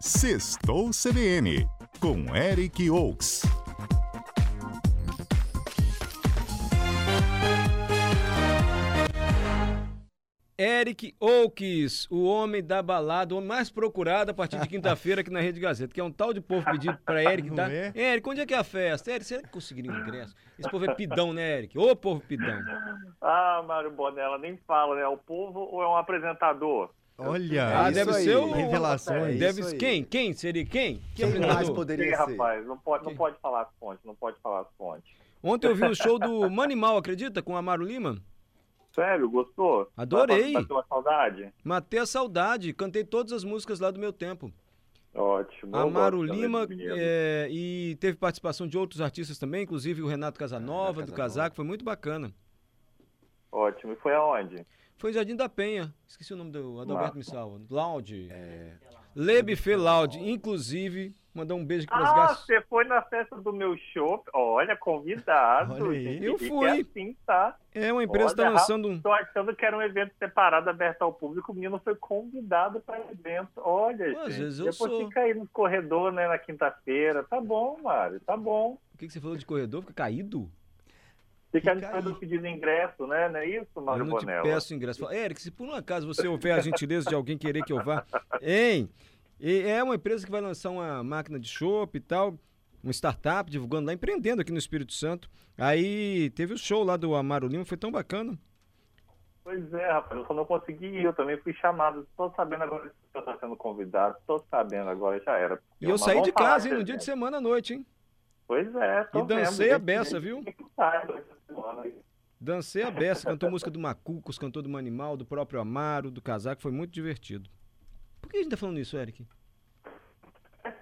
Sextou CBN, com Eric Oaks. Eric Oaks, o homem da balada, o homem mais procurado a partir de quinta-feira aqui na Rede Gazeta, que é um tal de povo pedindo pra Eric, tá? é? Eric, onde é que é a festa? Eric, será que conseguiria ingresso? Esse povo é pidão, né, Eric? Ô, povo pidão. Ah, Mário Bonella, nem fala, né? É o povo ou é um apresentador? Olha, Ah, isso deve aí, ser o- Revelações. Deve isso aí. Quem? Quem seria quem? Que Quem mais poderia Ih, ser? rapaz, não pode, não pode falar as fontes, não pode falar as fontes. Ontem eu vi o show do Manimal, acredita? Com o Amaro Lima. Sério, gostou? Adorei. Bateu uma saudade? Matei a saudade, cantei todas as músicas lá do meu tempo. Ótimo. Amaro Lima é, e teve participação de outros artistas também, inclusive o Renato Casanova, do Casanova. Casaco, foi muito bacana. Ótimo. E foi aonde? Foi Jardim da Penha, esqueci o nome do Adalberto me salva. Lounge. É, Le Buffet Lounge, inclusive, mandar um beijo pras Ah, gas... você foi na festa do meu show? Olha, convidado. Olha que Eu fui. É assim, tá? É, uma empresa Olha, tá lançando um... Tô achando que era um evento separado, aberto ao público. O menino foi convidado para evento. Olha, Pô, às gente. vezes eu Depois sou. fica aí no corredor, né, na quinta-feira. Tá bom, Mário, tá bom. O que, que você falou de corredor? Fica caído? Fica aí. pedindo ingresso, né? Não é isso, Mário eu não te peço ingresso. Eric, se por um acaso você houver a gentileza de alguém querer que eu vá, hein? E É uma empresa que vai lançar uma máquina de chopp e tal, uma startup divulgando lá, empreendendo aqui no Espírito Santo. Aí teve o show lá do Amaro Lima, foi tão bacana. Pois é, rapaz, eu só não consegui ir, eu também fui chamado. Tô sabendo agora que você tá sendo convidado, tô sabendo agora, já era. E eu saí de casa, hein, no desse dia de semana à noite, hein? Pois é, tô E dancei vendo. a beça, viu? Dancei a beça, cantou música do Macucos, cantou do Manimal, do próprio Amaro, do Casaco, foi muito divertido. Por que a gente tá falando isso, Eric?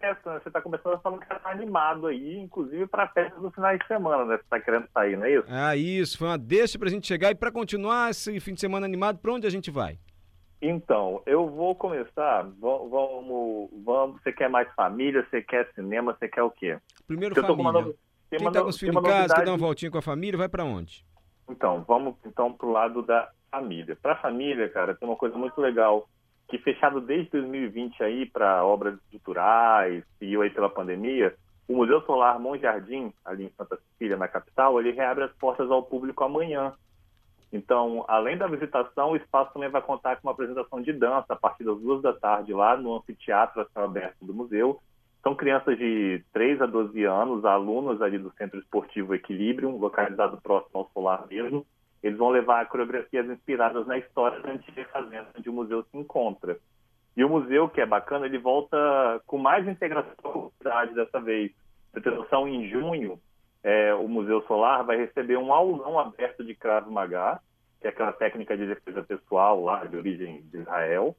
É né? Você tá começando falando que tá animado aí, inclusive pra festa do final de semana, né? Você tá querendo sair, não é isso? Ah, isso, foi uma deixa pra gente chegar e pra continuar esse fim de semana animado, pra onde a gente vai? Então, eu vou começar. va- Vamos, vamos. Você quer mais família? Você quer cinema? Você quer o quê? Primeiro Eu tô uma família. Tem Quem tá no- com os filhos em casa, quer dar uma voltinha com a família, vai pra onde? Então, vamos então pro lado da família. Para a família, cara, tem uma coisa muito legal que fechado desde 2020 aí para obras estruturais, seguiu aí pela pandemia, o Museu Solar Monte Jardim, ali em Santa Cecília, na capital, ele reabre as portas ao público amanhã. Então, além da visitação, o espaço também vai contar com uma apresentação de dança a partir das duas da tarde lá no anfiteatro a céu aberto do museu. São crianças de 3 a 12 anos, alunos ali do Centro Esportivo Equilíbrio, localizado próximo ao Solar mesmo. Eles vão levar coreografias inspiradas na história da antiga fazenda onde o museu se encontra. E o museu, que é bacana, ele volta com mais integração com a comunidade dessa vez. Pra ter em junho, é, o Museu Solar vai receber um aulão aberto de Krav Maga, que é aquela técnica de defesa pessoal lá, de origem de Israel,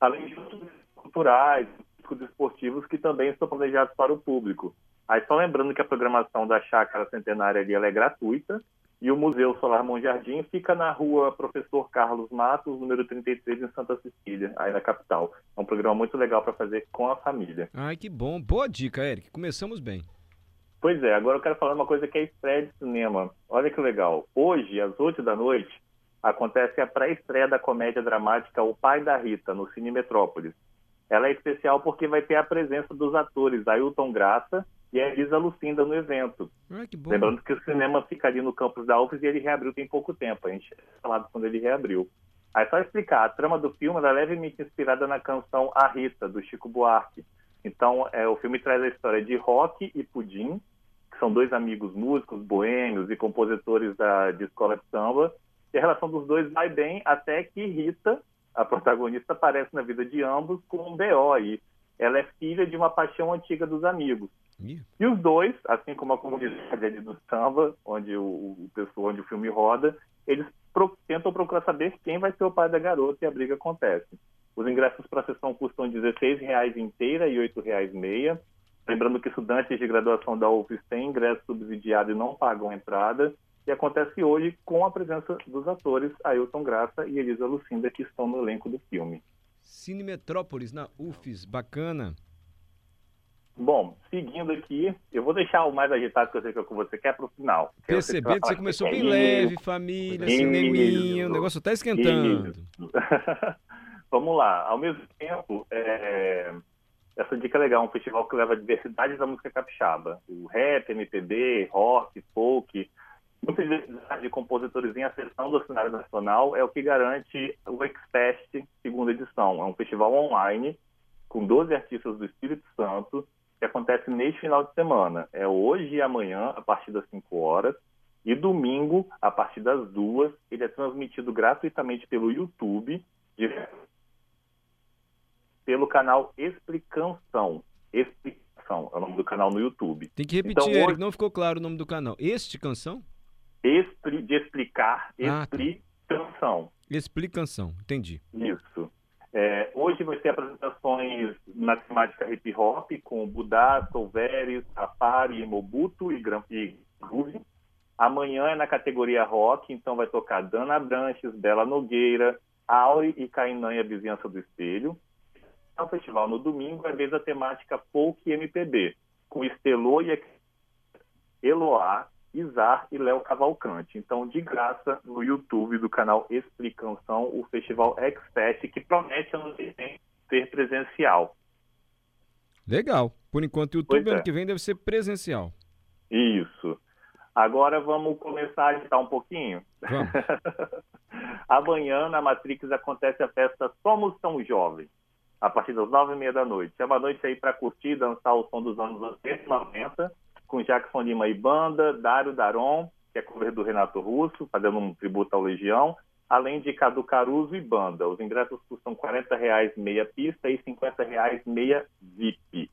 além de outros culturais, esportivos que também estão planejados para o público. Aí só lembrando que a programação da Chácara Centenária ali é gratuita e o Museu Solar Monte Jardim fica na rua Professor Carlos Matos, número 33, em Santa Cecília, aí na capital. É um programa muito legal para fazer com a família. Ai, que bom. Boa dica, Eric. Começamos bem. Pois é, agora eu quero falar uma coisa que é estreia de cinema. Olha que legal. Hoje, às 8 da noite, acontece a pré-estreia da comédia dramática O Pai da Rita, no Cine Metrópolis. Ela é especial porque vai ter a presença dos atores Ailton Graça e a Elisa Lucinda no evento. Ai, que. Lembrando que o cinema fica ali no campus da UFES e ele reabriu tem pouco tempo. A gente tinha falado quando ele reabriu. Aí só explicar, a trama do filme é levemente inspirada na canção A Rita, do Chico Buarque. Então, é, o filme traz a história de Rock e Pudim, que são dois amigos músicos, boêmios e compositores da, de escola de samba. E a relação dos dois vai bem até que Rita, a protagonista, aparece na vida de ambos com um BO aí. Ela é filha de uma paixão antiga dos amigos. Ih, E os dois, assim como a comunidade ali do samba, onde o, o pessoal, onde o filme roda, eles pro- tentam procurar saber quem vai ser o pai da garota e a briga acontece. Os ingressos para a sessão custam R$ 16,00 inteira e R$ 8,00 meia. Lembrando que estudantes de graduação da UFES têm ingresso subsidiado e não pagam entrada. E acontece hoje com a presença dos atores Ailton Graça e Elisa Lucinda, que estão no elenco do filme. Cine Metrópolis, na UFES. Bacana. Bom, seguindo aqui, eu vou deixar o mais agitado que eu sei que é você quer para o final. Que Perceber que você começou bem leve, família, Isso. cineminha, o negócio tá esquentando. Vamos lá. Ao mesmo tempo, é, essa dica é legal, um festival que leva a diversidade da música capixaba. O rap, MPB, rock, folk, muita diversidade de compositores em ascensão do cenário nacional é o que garante o Exfest segunda edição. É um festival online com 12 artistas do Espírito Santo que acontece neste final de semana. É hoje e amanhã, a partir das 5 horas, e domingo, a partir das 2, ele é transmitido gratuitamente pelo YouTube, pelo canal Explicação. Explicação é o nome do canal no YouTube. Tem que repetir, então, Eric, não ficou claro o nome do canal. Este Canção? Expli, de explicar, explicação. Ah, tá. Explicação, entendi. Isso. É, hoje vai ter apresentações na temática hip hop com Budá, Solveres, Safari, Mobuto e, e Groove. Amanhã é na categoria rock, então vai tocar Dana Branches, Bela Nogueira, Auri e Cainã e a Vizinhança do Espelho o festival no domingo, é vez a temática folk e MPB, com Estelô e Eloá, Izar e Léo Cavalcante. Então, de graça, no YouTube do canal Explicação, o Festival X-Fest, que promete ano que vem ser presencial. Legal. Por enquanto, o YouTube ano é. que vem deve ser presencial. Isso. Agora vamos começar a agitar um pouquinho? Vamos. Amanhã, na Matrix, acontece a festa Somos Tão Jovens a partir das nove e meia da noite. É uma noite aí para curtir, dançar o som dos anos 80 e 90, com Jackson Lima e banda, Dário Daron, que é cover do Renato Russo, fazendo um tributo ao Legião, além de Cadu Caruso e banda. Os ingressos custam R$ reais meia pista e R$ reais meia VIP.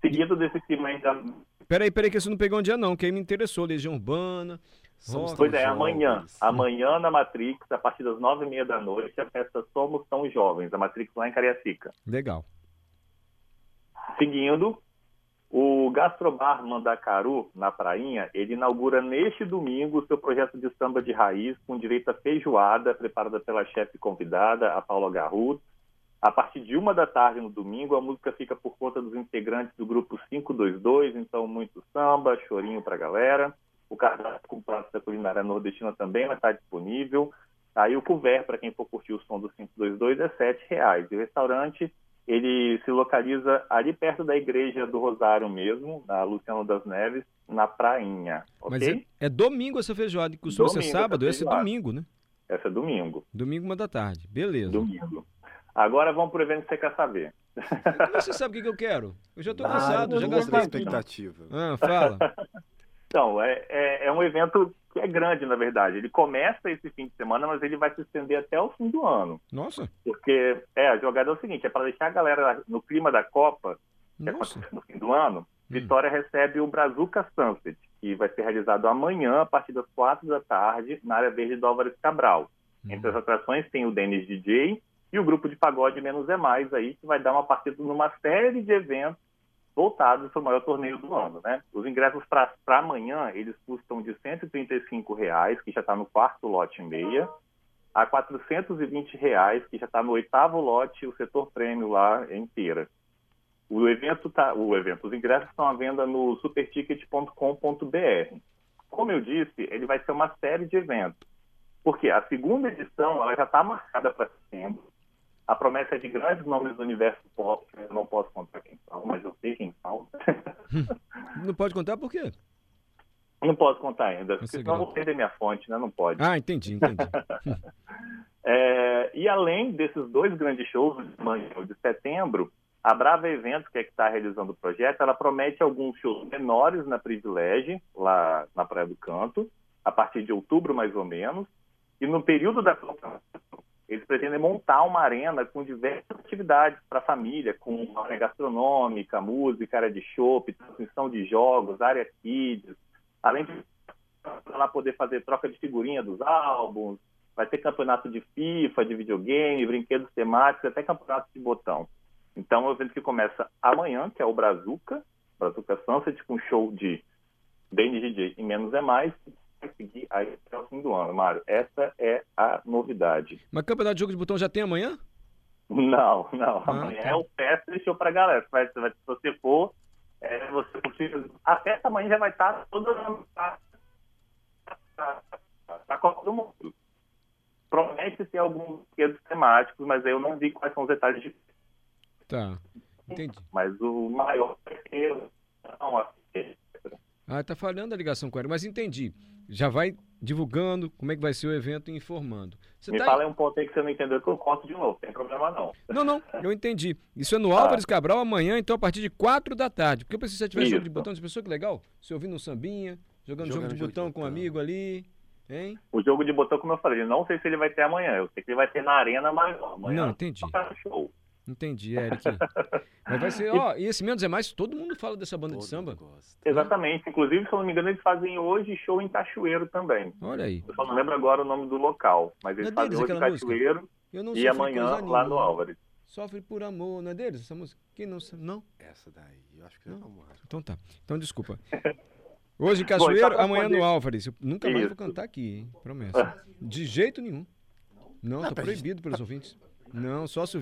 Seguido desse clima ainda... Peraí, peraí, que você não pegou um dia não, que aí me interessou, Legião Urbana, Somos pois é, amanhã. Amanhã na Matrix, a partir das nove e meia da noite, a festa Somos Tão Jovens, a Matrix lá em Cariacica. Legal. Seguindo, o Gastrobar Mandacaru, na Prainha, ele inaugura neste domingo seu projeto de samba de raiz com direito a feijoada, preparada pela chefe convidada, a Paula Garrut. A partir de uma da tarde no domingo, a música fica por conta dos integrantes do grupo 522, então muito samba, chorinho pra galera. O cardápio com pratos da culinária nordestina também vai estar disponível. Aí o couvert, para quem for curtir o som do 522, é R$ reais. E o restaurante, ele se localiza ali perto da Igreja do Rosário mesmo, na Luciano das Neves, na Prainha. Okay? Mas é, é domingo essa feijoada, que costuma ser sábado, esse é domingo, né? Essa é domingo. Domingo, uma da tarde. Beleza. Domingo. Agora vamos para o evento que você quer saber. Você sabe o que, eu quero? Eu já estou cansado, já gastei. expectativa. Ah, fala. Então, é, é, é, um evento que é grande, na verdade. Ele começa esse fim de semana, mas ele vai se estender até o fim do ano. Nossa! Porque é, a jogada é o seguinte, é para deixar a galera no clima da Copa, que Nossa. acontece no fim do ano, hum. Vitória recebe o Brazuca Sunset, que vai ser realizado amanhã, a partir das quatro da tarde, na área verde do Álvares Cabral. Hum. Entre as atrações tem o Denis DJ e o grupo de pagode Menos é Mais aí, que vai dar uma partida numa série de eventos voltados para o maior torneio do ano. Né? Os ingressos para amanhã, eles custam de 135 reais, que já está no quarto lote e meia, a 420 reais, que já está no oitavo lote, o setor prêmio lá inteira. O evento tá, o evento, os ingressos estão à venda no superticket.com.br. Como eu disse, ele vai ser uma série de eventos. Porque a segunda edição ela já está marcada para setembro, a promessa é de grandes nomes do universo pop, eu não posso contar quem são, mas eu sei quem são. não pode contar por quê? Não posso contar ainda, porque senão vou perder minha fonte, né? Não pode. Ah, entendi, entendi. é, e além desses dois grandes shows de manhã de setembro, a Brava Eventos, que é que está realizando o projeto, ela promete alguns shows menores na Privilege, lá na Praia do Canto, a partir de outubro mais ou menos. E no período da eles pretendem montar uma arena com diversas atividades para a família, com área gastronômica, música, área de chopp, transmissão de jogos, área kids, além de lá poder fazer troca de figurinha dos álbuns, vai ter campeonato de FIFA, de videogame, brinquedos temáticos, até campeonato de botão. Então é um evento que começa amanhã, que é o Brazuca, Brazuca Sunset, com show de BNGJ e Menos é Mais, vai seguir aí fim do ano, Mário. Essa é a novidade. Mas campeonato de jogo de botão já tem amanhã? Não, não. Ah, amanhã tá. é o teste deixou pra galera. Vai, vai, se você for, é, você possível. A festa amanhã já vai estar toda na, na Copa do Mundo. Promete ter alguns brinquedos temáticos, mas eu não vi quais são os detalhes de. Tá. Entendi. Mas o maior ser. Não, Ah, tá falhando a ligação com ela, mas entendi. Já vai divulgando como é que vai ser o evento e informando. Você me tá fala um ponto aí que você não entendeu que eu conto de novo, não tem problema não. Não, não, eu entendi. Isso é no Tá. Álvares Cabral amanhã, então a partir de 4 da tarde. Porque eu pensei se você tivesse jogo de botão, você pensou que legal? Você ouvindo um sambinha, jogando, jogo Jogando de jogo de botão com um amigo ali, hein? O jogo de botão, como eu falei, não sei se ele vai ter amanhã, eu sei que ele vai ter na Arena maior. Amanhã Não, entendi. tá show. Entendi, Eric. Mas vai ser, ó, e esse Menos é Mais, todo mundo fala dessa banda de Todo samba. mundo gosta. Exatamente. Inclusive, se eu não me engano, eles fazem hoje show em Cachoeiro também. Olha aí. Eu só não lembro agora o nome do local, mas eles Não é fazem hoje em? Cachoeiro Eu não e amanhã lá no. Álvares. Sofre por amor, não é deles essa música? Quem não sabe? Não? Essa daí, eu acho que é vamos lá. Então tá. Então desculpa. Hoje em Cachoeiro, então pra amanhã poder- no Álvares. Eu nunca mais vou Isso. cantar aqui, hein? Promessa. De jeito nenhum. Não, tá pra proibido pelos ouvintes. Não, só se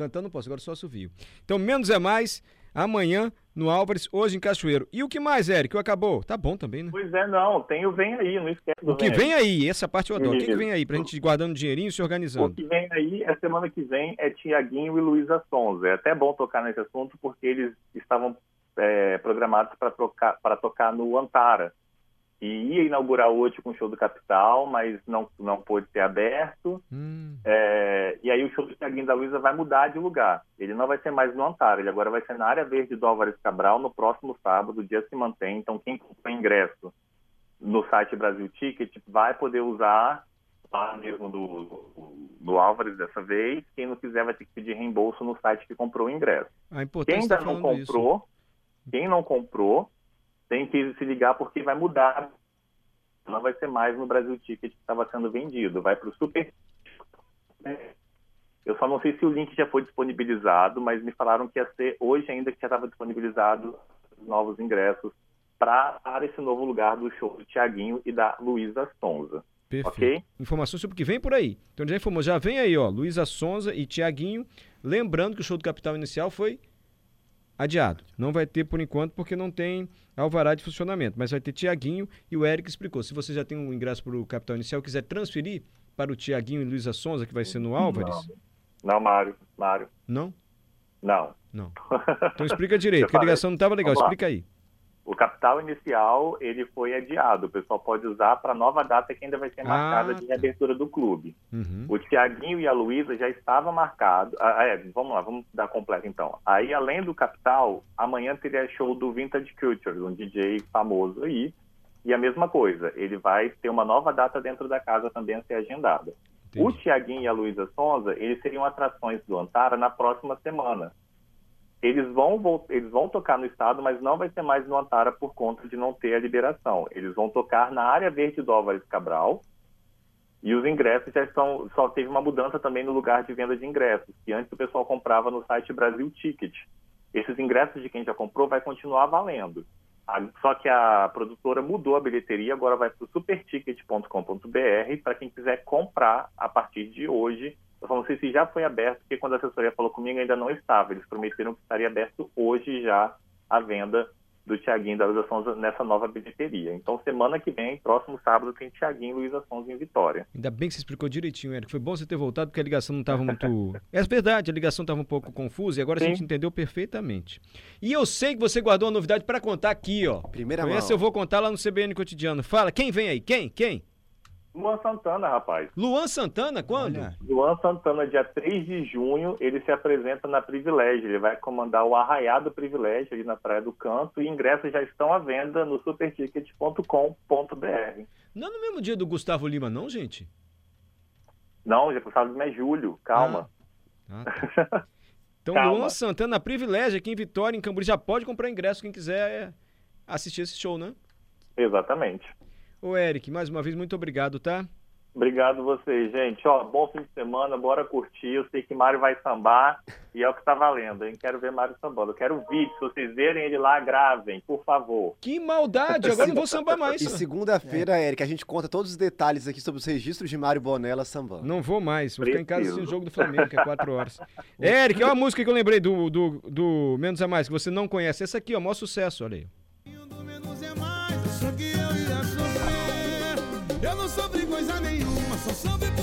Cantando não posso, agora só assovio. Então, menos é mais, amanhã no Álvares, hoje em Cachoeiro. E o que mais, Eric? O acabou? Tá bom também, né? Pois é, não, tem o Vem Aí, não esquece do O que vem aí, essa parte eu adoro. O que, que Isso. vem aí? Pra gente ir guardando dinheirinho e se O organizando. que vem aí, a semana que vem, é Tiaguinho e Luísa Sonza. É até bom tocar nesse assunto porque eles estavam é, programados para tocar, tocar no Antara. E ia inaugurar hoje com o show do Capital, mas não, não pôde ser aberto. Hum, É, e aí o show do Tiaguinho da Luísa vai mudar de lugar. Ele não vai ser mais no Antara, ele agora vai ser na área verde do Álvares Cabral no próximo sábado, o dia se mantém. Então quem comprou ingresso no site Brasil Ticket vai poder usar lá mesmo do, do Álvares dessa vez. Quem não quiser vai ter que pedir reembolso no site que comprou o ingresso. a Quem ainda tá não falando isso. comprou, quem não comprou, tem que se ligar porque vai mudar. Não vai ser mais no Brasil Ticket que estava sendo vendido, vai para o Super. Eu só não sei se o link já foi disponibilizado, mas me falaram que ia ser hoje ainda que já estava disponibilizado os novos ingressos para esse novo lugar do show do Tiaguinho e da Luísa Sonza. Perfeito. Ok? Informações sobre o que vem por aí. Então já informou, já vem aí, ó, Luísa Sonza e Tiaguinho. Lembrando que o show do Capital Inicial foi adiado. Não vai ter por enquanto porque não tem alvará de funcionamento, mas vai ter Tiaguinho e o Eric explicou. Se você já tem um ingresso para o Capital Inicial quiser transferir para o Tiaguinho e Luísa Sonza, que vai ser no Álvares, Não, Mário, Mário, não? não. Não. Então explica direito, porque a ligação não estava legal. Explica aí. O capital inicial ele foi adiado. O pessoal pode usar para nova data que ainda vai ser marcada Ah, de tá. reabertura do clube. Uhum. O Tiaguinho e a Luísa já estava marcado. Ah, é, vamos lá, vamos dar completo então. Aí, além do capital, amanhã teria show do Vintage Culture, um DJ famoso aí. E a mesma coisa, ele vai ter uma nova data dentro da casa também a ser agendada. O Entendi. Tiaguinho e a Luísa Sonza, eles seriam atrações do Antara na próxima semana. Eles vão, eles vão tocar no estado, mas não vai ser mais no Antara por conta de não ter a liberação. Eles vão tocar na área verde do Álvares Cabral. E os ingressos já estão. Só teve uma mudança também no lugar de venda de ingressos, que antes o pessoal comprava no site Brasil Ticket. Esses ingressos de quem já comprou vai continuar valendo. Só que a produtora mudou a bilheteria, agora vai para o superticket.com.br para quem quiser comprar a partir de hoje. Eu só não sei se já foi aberto, porque quando a assessoria falou comigo ainda não estava. Eles prometeram que estaria aberto hoje já a venda do Tiaguinho e da Luísa Sonza nessa nova bilheteria. Então, semana que vem, próximo sábado, tem Tiaguinho e Luísa Sonza em Vitória. Ainda bem que você explicou direitinho, Eric. Foi bom você ter voltado porque a ligação não estava muito. É verdade, a ligação estava um pouco confusa e agora a Sim. gente entendeu perfeitamente. E eu sei que você guardou uma novidade para contar aqui, ó. Primeira Com mão. essa eu vou contar lá no CBN Cotidiano. Fala, quem vem aí? Quem? Quem? Luan Santana, rapaz. Luan Santana, quando? Olha. Luan Santana, dia 3 de junho, ele se apresenta na Privilégio. Ele vai comandar o Arraiado Privilégio ali na Praia do Canto e ingressos já estão à venda no superticket.com.br. Não é no mesmo dia do Gustavo Lima, não, gente? Não, já passado é julho, calma. Ah, tá. Então, Calma. Luan Santana, privilégio aqui em Vitória, em Camboriú, já pode comprar ingresso quem quiser assistir esse show, né? Exatamente. Ô, Eric, mais uma vez, muito obrigado, tá? Obrigado vocês, gente. Ó, bom fim de semana, bora curtir. Eu sei que Mário vai sambar e é o que tá valendo, hein? Quero ver Mário sambando. Eu quero o vídeo. Se vocês verem ele lá, gravem, por favor. Que maldade! Agora não vou sambar mais. E segunda-feira, Eric, a gente conta todos os detalhes aqui sobre os registros de Mário Bonella sambando. Não vou mais, vou ficar em casa Preciso. assistindo o jogo do Flamengo, que é 4 horas. Eric, olha a música que eu lembrei do, do, do Menos a Mais, que você não conhece. Essa aqui, ó, maior sucesso, olha aí. Coisa nenhuma, só soube